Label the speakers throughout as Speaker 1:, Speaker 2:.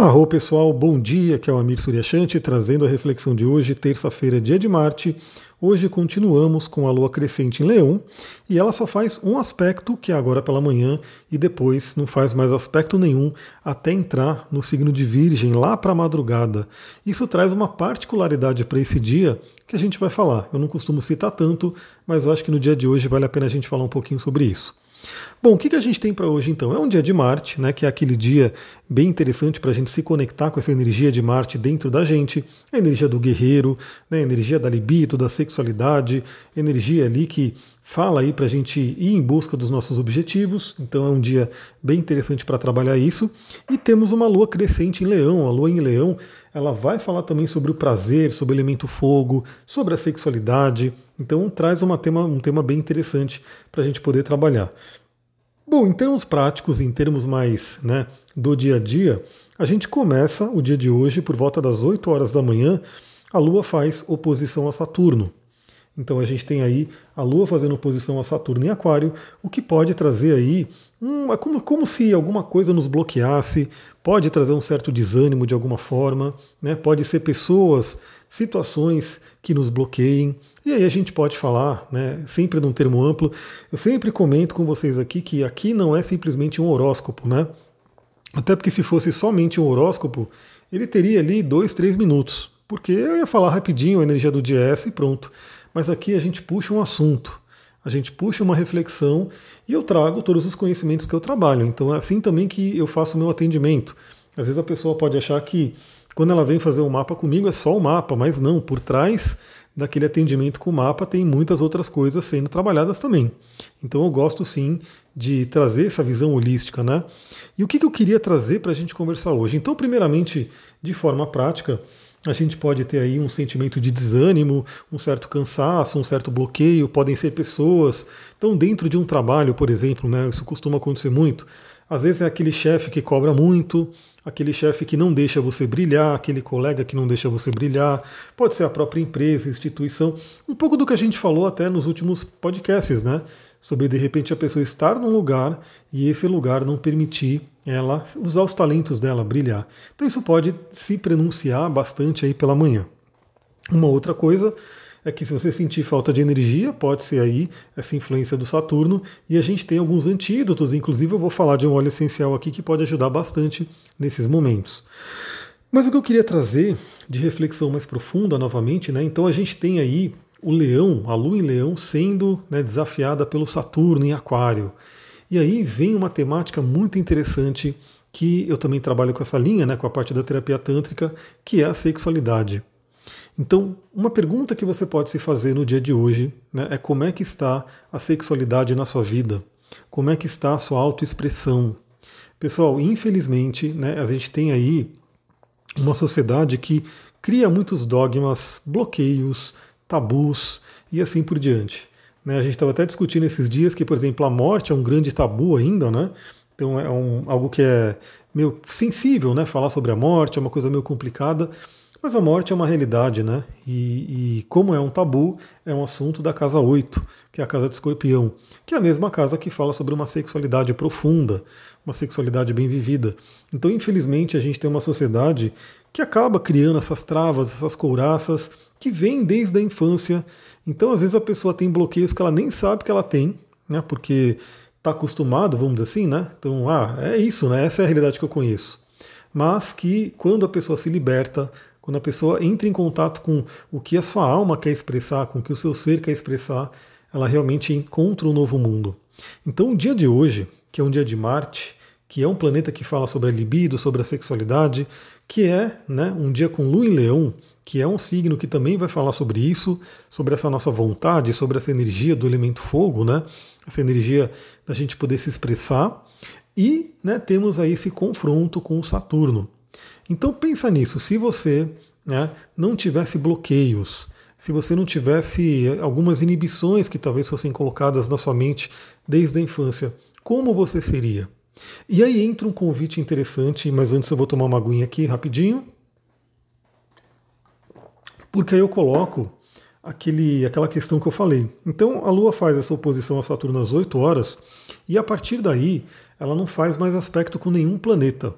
Speaker 1: Arro pessoal, bom dia, que é o Amir Suryashanti trazendo a reflexão de hoje, terça-feira, dia de Marte. Hoje continuamos com a lua crescente em Leão e ela só faz um aspecto, que é agora pela manhã, e depois não faz mais aspecto nenhum até entrar no signo de Virgem lá para a madrugada. Isso traz uma particularidade para esse dia que a gente vai falar. Eu não costumo citar tanto, mas eu acho que no dia de hoje vale a pena a gente falar um pouquinho sobre isso. Bom, o que, que a gente tem para hoje então? É um dia de Marte, né, que é aquele dia bem interessante para a gente se conectar com essa energia de Marte dentro da gente, a energia do guerreiro, né, a energia da libido, da sexualidade, energia ali que fala aí para a gente ir em busca dos nossos objetivos. Então é um dia bem interessante para trabalhar isso. E temos uma lua crescente em Leão. A lua em Leão, ela vai falar também sobre o prazer, sobre o elemento fogo, sobre a sexualidade. Então traz uma tema, um tema bem interessante para a gente poder trabalhar. Bom, em termos práticos, em termos mais né, do dia a dia, a gente começa o dia de hoje por volta das 8 horas da manhã. A Lua faz oposição a Saturno. Então a gente tem aí a Lua fazendo oposição a Saturno em Aquário, o que pode trazer aí um, é como, como se alguma coisa nos bloqueasse, pode trazer um certo desânimo de alguma forma, né? pode ser pessoas, situações que nos bloqueiem. E aí a gente pode falar, né, sempre num termo amplo. Eu sempre comento com vocês aqui que aqui não é simplesmente um horóscopo, né? Até porque se fosse somente um horóscopo, ele teria ali dois, três minutos. Porque eu ia falar rapidinho a energia do dia e pronto. Mas aqui a gente puxa um assunto, a gente puxa uma reflexão e eu trago todos os conhecimentos que eu trabalho. Então é assim também que eu faço o meu atendimento. Às vezes a pessoa pode achar que quando ela vem fazer o um mapa comigo é só o mapa, mas não, por trás daquele atendimento com o mapa tem muitas outras coisas sendo trabalhadas também. Então eu gosto sim de trazer essa visão holística, né? E o que, eu queria trazer para a gente conversar hoje? Então, primeiramente, de forma prática, a gente pode ter aí um sentimento de desânimo, um certo cansaço, um certo bloqueio, podem ser pessoas. Então, dentro de um trabalho, por exemplo, né, isso costuma acontecer muito. Às vezes é aquele chefe que cobra muito, aquele chefe que não deixa você brilhar, aquele colega que não deixa você brilhar, pode ser a própria empresa, instituição, um pouco do que a gente falou até nos últimos podcasts, né? Sobre de repente a pessoa estar num lugar e esse lugar não permitir ela usar os talentos dela, brilhar. Então isso pode se pronunciar bastante aí pela manhã. Uma outra coisa é que se você sentir falta de energia, pode ser aí essa influência do Saturno, e a gente tem alguns antídotos, inclusive eu vou falar de um óleo essencial aqui que pode ajudar bastante nesses momentos. Mas o que eu queria trazer de reflexão mais profunda novamente, né? Então a gente tem aí o leão, a lua em leão, sendo né, desafiada pelo Saturno em Aquário. E aí vem uma temática muito interessante que eu também trabalho com essa linha, né, com a parte da terapia tântrica, que é a sexualidade. Então, uma pergunta que você pode se fazer no dia de hoje né, é como é que está a sexualidade na sua vida? Como é que está a sua autoexpressão? Pessoal, infelizmente, né, a gente tem aí uma sociedade que cria muitos dogmas, bloqueios, tabus e assim por diante. Né, a gente estava até discutindo esses dias que, por exemplo, a morte é um grande tabu ainda, né? Então é um, algo que é meio sensível, né? Falar sobre a morte é uma coisa meio complicada. Mas a morte é uma realidade, né? E, e, como é um tabu, é um assunto da casa 8, que é a casa do escorpião, que é a mesma casa que fala sobre uma sexualidade profunda, uma sexualidade bem vivida. Então, infelizmente, a gente tem uma sociedade que acaba criando essas travas, essas couraças, que vêm desde a infância. Então, às vezes, a pessoa tem bloqueios que ela nem sabe que ela tem, né? Porque está acostumado, vamos dizer assim, né? Então, ah, é isso, né? Essa é a realidade que eu conheço. Mas que quando a pessoa se liberta, quando a pessoa entra em contato com o que a sua alma quer expressar, com o que o seu ser quer expressar, ela realmente encontra um novo mundo. Então, o dia de hoje, que é um dia de Marte, que é um planeta que fala sobre a libido, sobre a sexualidade, que é né, um dia com Lua em Leão, que é um signo que também vai falar sobre isso, sobre essa nossa vontade, sobre essa energia do elemento fogo, né? Essa energia da gente poder se expressar. E né, temos aí esse confronto com o Saturno. Então pensa nisso, se você né, não tivesse bloqueios, se você não tivesse algumas inibições que talvez fossem colocadas na sua mente desde a infância, como você seria? E aí entra um convite interessante, mas antes eu vou tomar uma aguinha aqui rapidinho. Porque aí eu coloco aquele, aquela questão que eu falei. Então a Lua faz essa oposição a Saturno às 8 horas, e a partir daí ela não faz mais aspecto com nenhum planeta.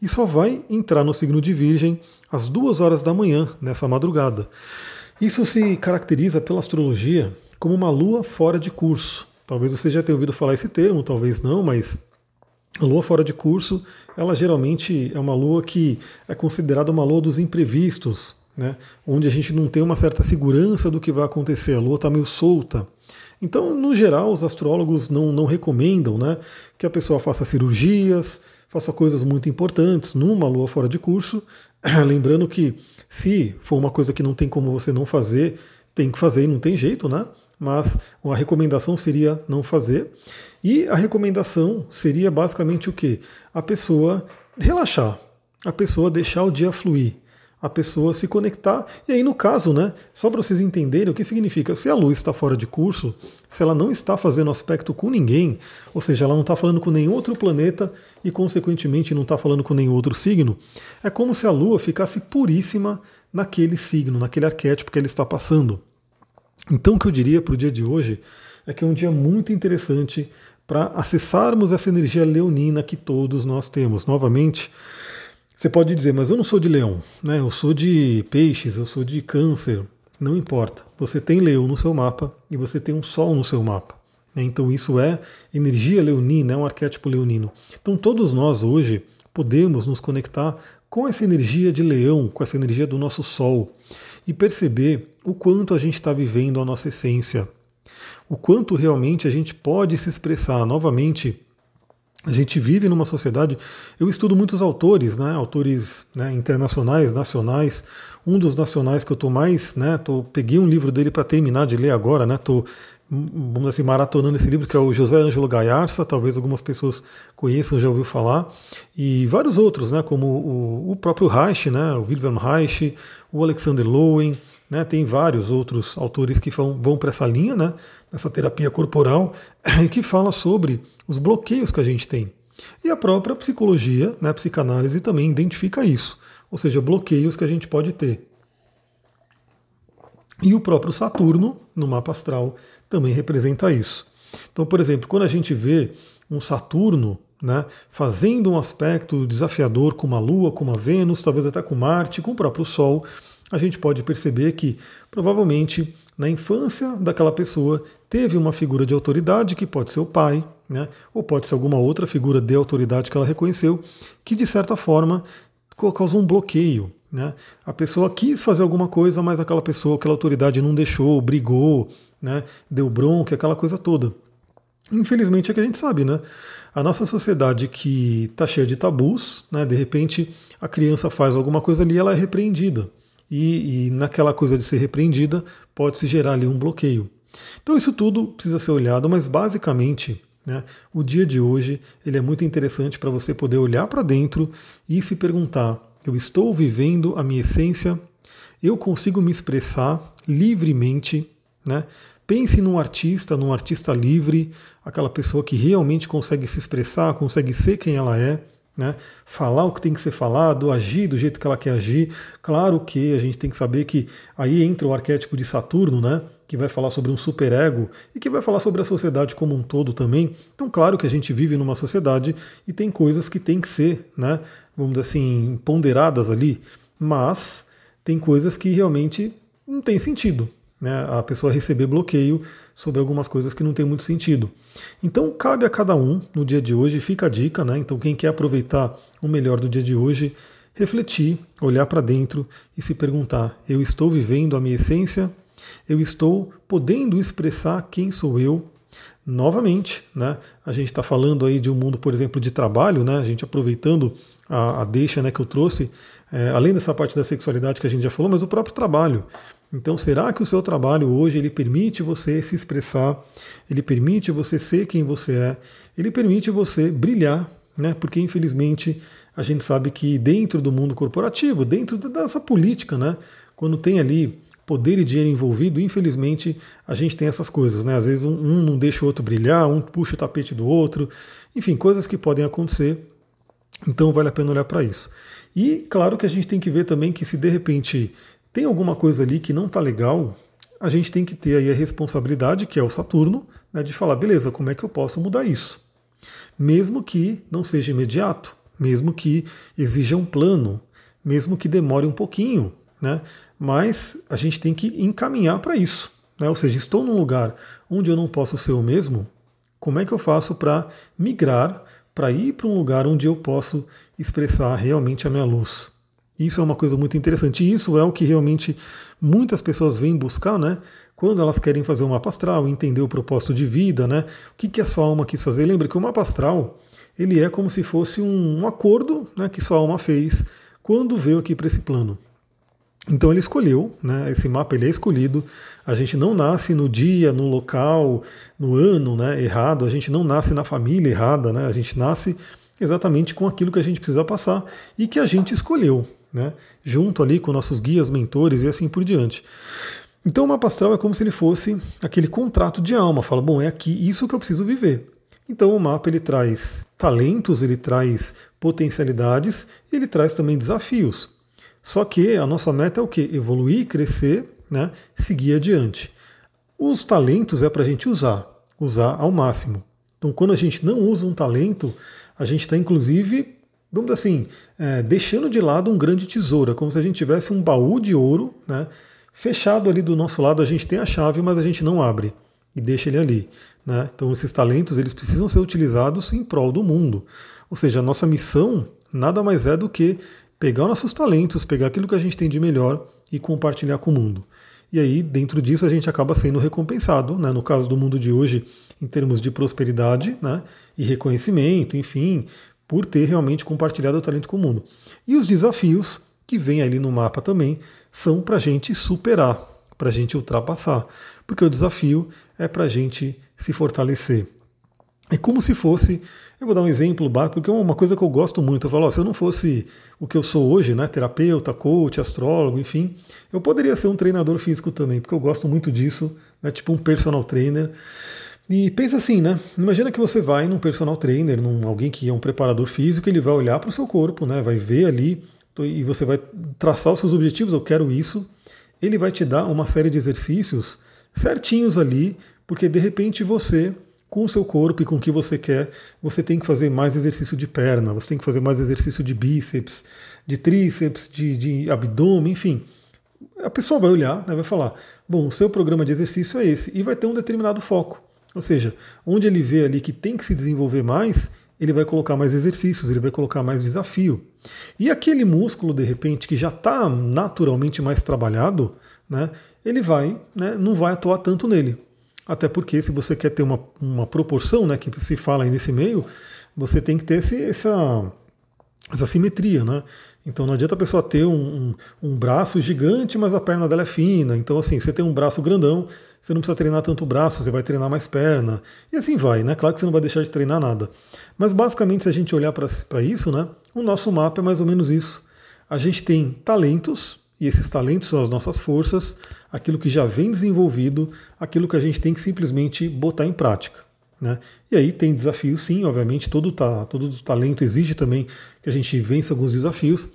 Speaker 1: e só vai entrar no signo de Virgem às duas horas da manhã, nessa madrugada. Isso se caracteriza pela astrologia como uma lua fora de curso. Talvez você já tenha ouvido falar esse termo, talvez não, mas a lua fora de curso, ela geralmente é uma lua que é considerada uma lua dos imprevistos, né? onde a gente não tem uma certa segurança do que vai acontecer, a lua está meio solta. Então, no geral, os astrólogos não, não recomendam né, que a pessoa faça cirurgias, faça coisas muito importantes numa lua fora de curso. Lembrando que se for uma coisa que não tem como você não fazer, tem que fazer e não tem jeito, né? Mas a recomendação seria não fazer. E a recomendação seria basicamente o que? A pessoa relaxar, a pessoa deixar o dia fluir a pessoa se conectar. E aí, no caso, né, só para vocês entenderem o que significa, se a luz está fora de curso, se ela não está fazendo aspecto com ninguém, ou seja, ela não está falando com nenhum outro planeta e, consequentemente, não está falando com nenhum outro signo, é como se a lua ficasse puríssima naquele signo, naquele arquétipo que ela está passando. Então, o que eu diria para o dia de hoje é que é um dia muito interessante para acessarmos essa energia leonina que todos nós temos. Novamente, você pode dizer, mas eu não sou de leão, né? eu sou de peixes, eu sou de câncer. Não importa. Você tem leão no seu mapa e você tem um sol no seu mapa. Né? Então isso é energia leonina, é um arquétipo leonino. Então todos nós hoje podemos nos conectar com essa energia de leão, com essa energia do nosso sol e perceber o quanto a gente está vivendo a nossa essência, o quanto realmente a gente pode se expressar novamente a gente vive numa sociedade. Eu estudo muitos autores, né, autores né, internacionais, nacionais. Um dos nacionais que eu estou mais, né, tô, peguei um livro dele para terminar de ler agora, né, tô, vamos assim, maratonando esse livro, que é o José Ângelo Gaiarsa, talvez algumas pessoas conheçam, já ouviu falar, e vários outros, né, como o, o próprio Reich, né, o Wilhelm Reich, o Alexander Lowen, né, tem vários outros autores que vão, vão para essa linha, né, nessa terapia corporal, que fala sobre os bloqueios que a gente tem. E a própria psicologia, né, a psicanálise também identifica isso, ou seja, bloqueios que a gente pode ter. E o próprio Saturno, no mapa astral, também representa isso. Então, por exemplo, quando a gente vê um Saturno né, fazendo um aspecto desafiador com uma Lua, com uma Vênus, talvez até com Marte, com o próprio Sol, a gente pode perceber que provavelmente na infância daquela pessoa teve uma figura de autoridade, que pode ser o pai, né, ou pode ser alguma outra figura de autoridade que ela reconheceu, que de certa forma causou um bloqueio. Né? A pessoa quis fazer alguma coisa, mas aquela pessoa, aquela autoridade não deixou, brigou, né, deu bronca, aquela coisa toda. Infelizmente é que a gente sabe, né? A nossa sociedade que está cheia de tabus, né? De repente a criança faz alguma coisa ali, ela é repreendida e, e naquela coisa de ser repreendida pode-se gerar ali um bloqueio. Então isso tudo precisa ser olhado, mas basicamente né, o dia de hoje ele é muito interessante para você poder olhar para dentro e se perguntar: eu estou vivendo a minha essência? Eu consigo me expressar livremente? Né? Pense num artista, num artista livre, aquela pessoa que realmente consegue se expressar, consegue ser quem ela é né? Falar o que tem que ser falado, agir do jeito que ela quer agir. Claro que a gente tem que saber que aí entra o arquétipo de Saturno, né? Que vai falar sobre um superego e que vai falar sobre a sociedade como um todo também. Então, claro que a gente vive numa sociedade e tem coisas que tem que ser, né? Vamos dizer assim, ponderadas ali, mas tem coisas que realmente não tem sentido né, a pessoa receber bloqueio sobre algumas coisas que não tem muito sentido. Então cabe a cada um no dia de hoje, fica a dica, né? Então quem quer aproveitar o melhor do dia de hoje, refletir, olhar para dentro e se perguntar: eu estou vivendo a minha essência? Eu estou podendo expressar quem sou eu? Novamente, né? A gente está falando aí de um mundo, por exemplo, de trabalho, né? A gente aproveitando a, a deixa né, que eu trouxe, é, além dessa parte da sexualidade que a gente já falou, mas o próprio trabalho. Então, será que o seu trabalho hoje ele permite você se expressar? Ele permite você ser quem você é? Ele permite você brilhar, né? Porque infelizmente a gente sabe que dentro do mundo corporativo, dentro dessa política, né? Quando tem ali poder e dinheiro envolvido, infelizmente a gente tem essas coisas, né? Às vezes um, um não deixa o outro brilhar, um puxa o tapete do outro, enfim, coisas que podem acontecer. Então vale a pena olhar para isso. E claro que a gente tem que ver também que se de repente tem alguma coisa ali que não está legal, a gente tem que ter aí a responsabilidade, que é o Saturno, né, de falar, beleza, como é que eu posso mudar isso? Mesmo que não seja imediato. mesmo que exija um plano, mesmo que demore um pouquinho, né? Mas a gente tem que encaminhar para isso. Né? Ou seja, estou num lugar onde eu não posso ser o mesmo, como é que eu faço para migrar, para ir para um lugar onde eu posso expressar realmente a minha luz? Isso é uma coisa muito interessante. E isso é o que realmente muitas pessoas vêm buscar, né? Quando elas querem fazer um mapa astral, entender o propósito de vida, né? O que, que a sua alma quis fazer. Lembra que o mapa astral ele é como se fosse um, um acordo né, que sua alma fez quando veio aqui para esse plano. Então ele escolheu, né, esse mapa ele é escolhido. A gente não nasce no dia, no local, no ano né, errado, a gente não nasce na família errada, né, a gente nasce exatamente com aquilo que a gente precisa passar e que a gente escolheu, né, junto ali com nossos guias, mentores e assim por diante. Então o mapa astral é como se ele fosse aquele contrato de alma, fala, bom, é aqui isso que eu preciso viver. Então o mapa ele traz talentos, ele traz potencialidades, ele traz também desafios. Só que a nossa meta é o que? Evoluir, crescer, né? seguir adiante. Os talentos é para a gente usar, usar ao máximo. Então, quando a gente não usa um talento, a gente está inclusive, vamos assim, é, deixando de lado um grande tesouro. É como se a gente tivesse um baú de ouro, né? fechado ali do nosso lado. A gente tem a chave, mas a gente não abre e deixa ele ali. Né? Então esses talentos eles precisam ser utilizados em prol do mundo. Ou seja, a nossa missão nada mais é do que pegar nossos talentos, pegar aquilo que a gente tem de melhor e compartilhar com o mundo. E aí, dentro disso, a gente acaba sendo recompensado, né? no caso do mundo de hoje, em termos de prosperidade né? e reconhecimento, enfim, por ter realmente compartilhado o talento com o mundo. E os desafios que vem ali no mapa também são para a gente superar, para a gente ultrapassar, porque o desafio é para a gente se fortalecer. É como se fosse, eu vou dar um exemplo porque é uma coisa que eu gosto muito. Eu falo, ó, se eu não fosse o que eu sou hoje, né, terapeuta, coach, astrólogo, enfim, eu poderia ser um treinador físico também, porque eu gosto muito disso, né, tipo um personal trainer. E pensa assim, né? Imagina que você vai num personal trainer, num alguém que é um preparador físico, ele vai olhar para o seu corpo, né? Vai ver ali e você vai traçar os seus objetivos. Eu quero isso. Ele vai te dar uma série de exercícios certinhos ali, porque de repente você, com o seu corpo e com o que você quer, você tem que fazer mais exercício de perna, você tem que fazer mais exercício de bíceps, de tríceps, de, de abdômen, enfim. A pessoa vai olhar, né, vai falar: bom, o seu programa de exercício é esse, e vai ter um determinado foco. Ou seja, onde ele vê ali que tem que se desenvolver mais, ele vai colocar mais exercícios, ele vai colocar mais desafio. E aquele músculo, de repente, que já está naturalmente mais trabalhado, né, ele vai, né, não vai atuar tanto nele. Até porque se você quer ter uma, uma proporção, né, que se fala aí nesse meio, você tem que ter esse, essa, essa simetria, né? Então não adianta a pessoa ter um, um, um, braço gigante, mas a perna dela é fina. Então, assim, você tem um braço grandão, você não precisa treinar tanto braço, você vai treinar mais perna. E assim vai, né? Claro que você não vai deixar de treinar nada. Mas basicamente, se a gente olhar para isso, né? O nosso mapa é mais ou menos isso. A gente tem talentos, e esses talentos são as nossas forças, aquilo que já vem desenvolvido, aquilo que a gente tem que simplesmente botar em prática. Né? E aí tem desafios, sim, obviamente, todo, todo talento exige também que a gente vença alguns desafios,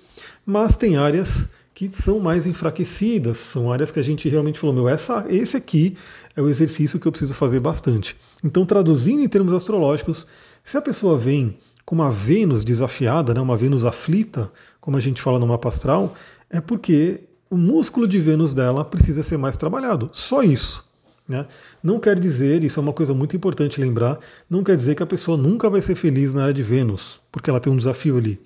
Speaker 1: mas tem áreas que são mais enfraquecidas, são áreas que a gente realmente falou, meu, essa, esse aqui é o exercício que eu preciso fazer bastante. Então, traduzindo em termos astrológicos, se a pessoa vem com uma Vênus desafiada, né, uma Vênus aflita, como a gente fala no mapa astral, é porque o músculo de Vênus dela precisa ser mais trabalhado. Só isso. Né? Não quer dizer, isso é uma coisa muito importante lembrar, não quer dizer que a pessoa nunca vai ser feliz na área de Vênus, porque ela tem um desafio ali.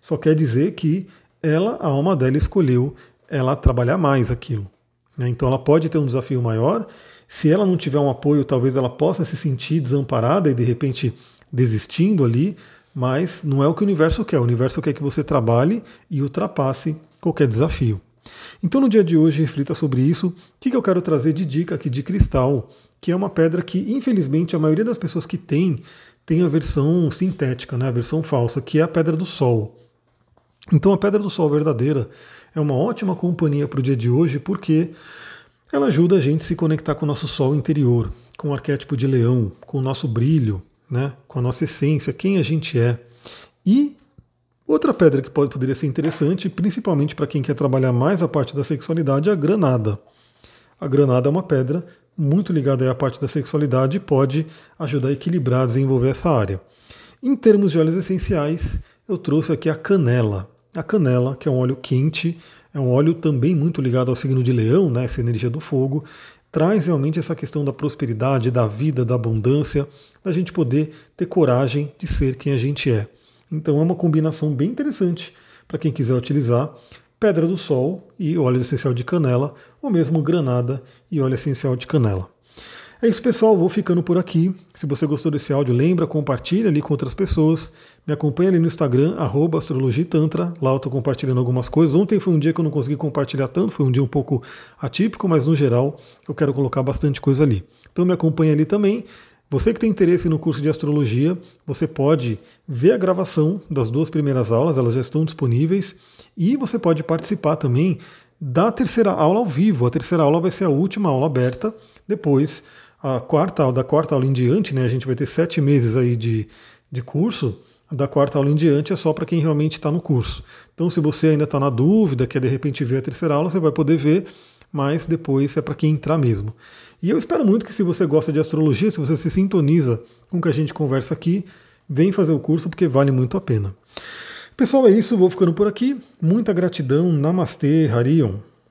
Speaker 1: Só quer dizer que ela, a alma dela escolheu ela trabalhar mais aquilo. Né? Então ela pode ter um desafio maior. Se ela não tiver um apoio, talvez ela possa se sentir desamparada e de repente desistindo ali, mas não é o que o universo quer. O universo quer que você trabalhe e ultrapasse qualquer desafio. Então, no dia de hoje, reflita sobre isso. O que eu quero trazer de dica aqui de cristal, que é uma pedra que, infelizmente, a maioria das pessoas que tem, tem a versão sintética, né, a versão falsa, que é a pedra do sol. Então, a pedra do sol verdadeira é uma ótima companhia para o dia de hoje, porque ela ajuda a gente a se conectar com o nosso sol interior, com o arquétipo de leão, com o nosso brilho, né, com a nossa essência, quem a gente é. E outra pedra que pode, poderia ser interessante, principalmente para quem quer trabalhar mais a parte da sexualidade, é a granada. A granada é uma pedra muito ligada à parte da sexualidade e pode ajudar a equilibrar, desenvolver essa área. Em termos de óleos essenciais, eu trouxe aqui a canela. A canela, que é um óleo quente, é um óleo também muito ligado ao signo de leão, né, essa energia do fogo, traz realmente essa questão da prosperidade, da vida, da abundância, da gente poder ter coragem de ser quem a gente é. Então é uma combinação bem interessante para quem quiser utilizar pedra do sol e óleo essencial de canela, ou mesmo granada e óleo essencial de canela. É isso, pessoal. Vou ficando por aqui. Se você gostou desse áudio, lembra, compartilha ali com outras pessoas. Me acompanha ali no Instagram, astrologitantra. Lá eu estou compartilhando algumas coisas. Ontem foi um dia que eu não consegui compartilhar tanto, foi um dia um pouco atípico, mas no geral eu quero colocar bastante coisa ali. Então me acompanha ali também. Você que tem interesse no curso de astrologia, você pode ver a gravação das duas primeiras aulas, elas já estão disponíveis, e você pode participar também da terceira aula ao vivo. A terceira aula vai ser a última aula aberta. Depois, a quarta, da quarta aula em diante, né, a gente vai ter sete meses aí de, de curso. Da quarta aula em diante é só para quem realmente está no curso. Então, se você ainda está na dúvida, quer de repente ver a terceira aula, você vai poder ver, mas depois é para quem entrar mesmo. E eu espero muito que se você gosta de astrologia, se você se sintoniza com o que a gente conversa aqui, vem fazer o curso porque vale muito a pena. Pessoal, é isso, vou ficando por aqui. Muita gratidão. Namastê, Harion.